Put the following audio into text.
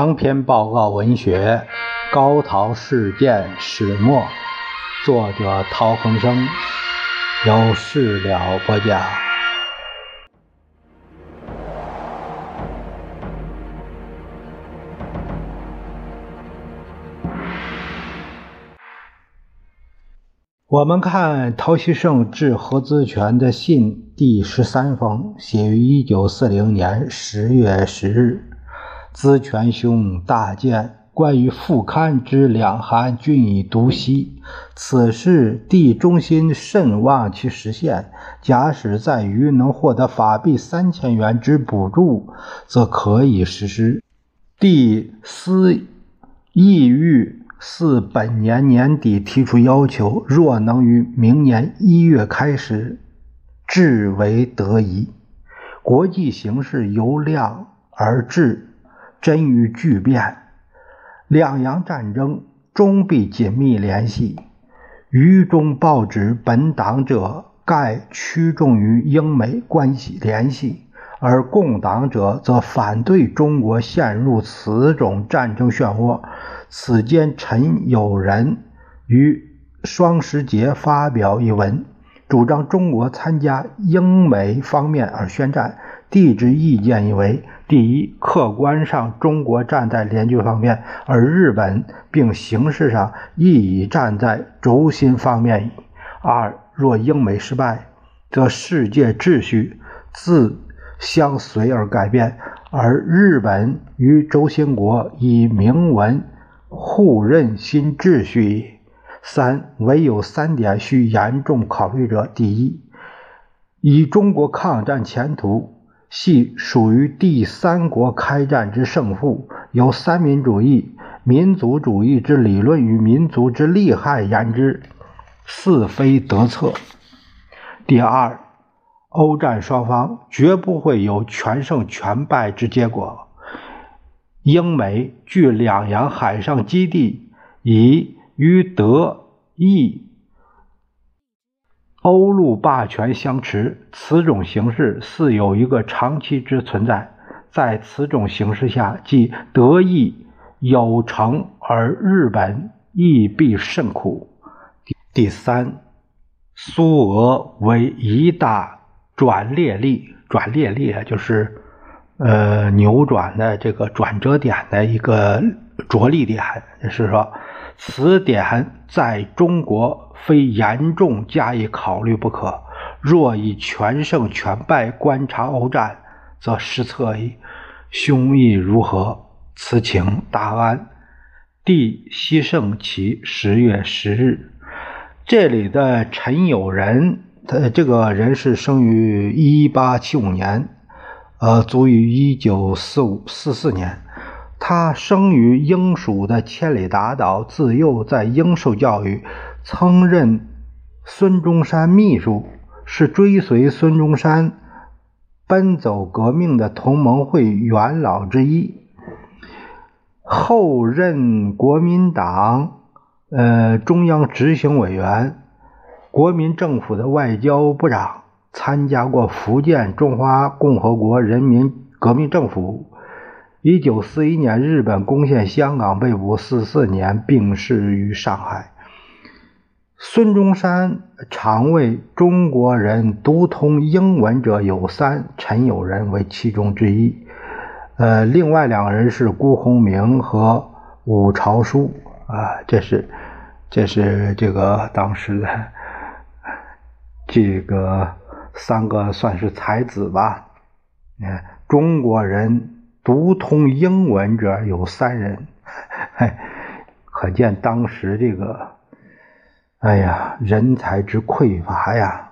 长篇报告文学《高陶事件始末》，作者陶恒生，由事了播讲。我们看陶希圣致何资全的信第十三封，写于一九四零年十月十日。资权兄大见，关于副刊之两函，均已读悉。此事地中心甚望其实现。假使在于能获得法币三千元之补助，则可以实施。第思意欲。似本年年底提出要求，若能于明年一月开始，至为得宜。国际形势由量而质，真与巨变，两洋战争终必紧密联系。余中报纸本党者，盖趋重于英美关系联系，而共党者则反对中国陷入此种战争漩涡。此间，陈友仁于双十节发表一文，主张中国参加英美方面而宣战。地质意见以为：第一，客观上中国站在联军方面，而日本并形式上亦已站在轴心方面矣；二，若英美失败，则世界秩序自相随而改变，而日本与轴心国以明文。互认新秩序。三，唯有三点需严重考虑者：第一，以中国抗战前途，系属于第三国开战之胜负，由三民主义、民族主义之理论与民族之利害言之，似非得策。第二，欧战双方绝不会有全胜全败之结果。英美据两洋海上基地，以与德意欧陆霸权相持，此种形势似有一个长期之存在。在此种形势下，即德意有成，而日本亦必甚苦。第三，苏俄为一大转列力，转列力啊，就是。呃，扭转的这个转折点的一个着力点，就是说，此点在中国非严重加以考虑不可。若以全胜全败观察欧战，则失策矣。兄意如何？此情大安。帝西圣其十月十日。这里的陈友仁，他这个人是生于一八七五年。呃，卒于一九四五四四年。他生于英属的千里达岛，自幼在英受教育，曾任孙中山秘书，是追随孙中山奔走革命的同盟会元老之一。后任国民党呃中央执行委员，国民政府的外交部长。参加过福建中华共和国人民革命政府。一九四一年，日本攻陷香港，被捕。四四年，病逝于上海。孙中山常为中国人读通英文者有三，陈友仁为其中之一。呃，另外两个人是辜鸿铭和伍朝书啊，这是这是这个当时的这个。三个算是才子吧，嗯，中国人读通英文者有三人，可见当时这个，哎呀，人才之匮乏呀。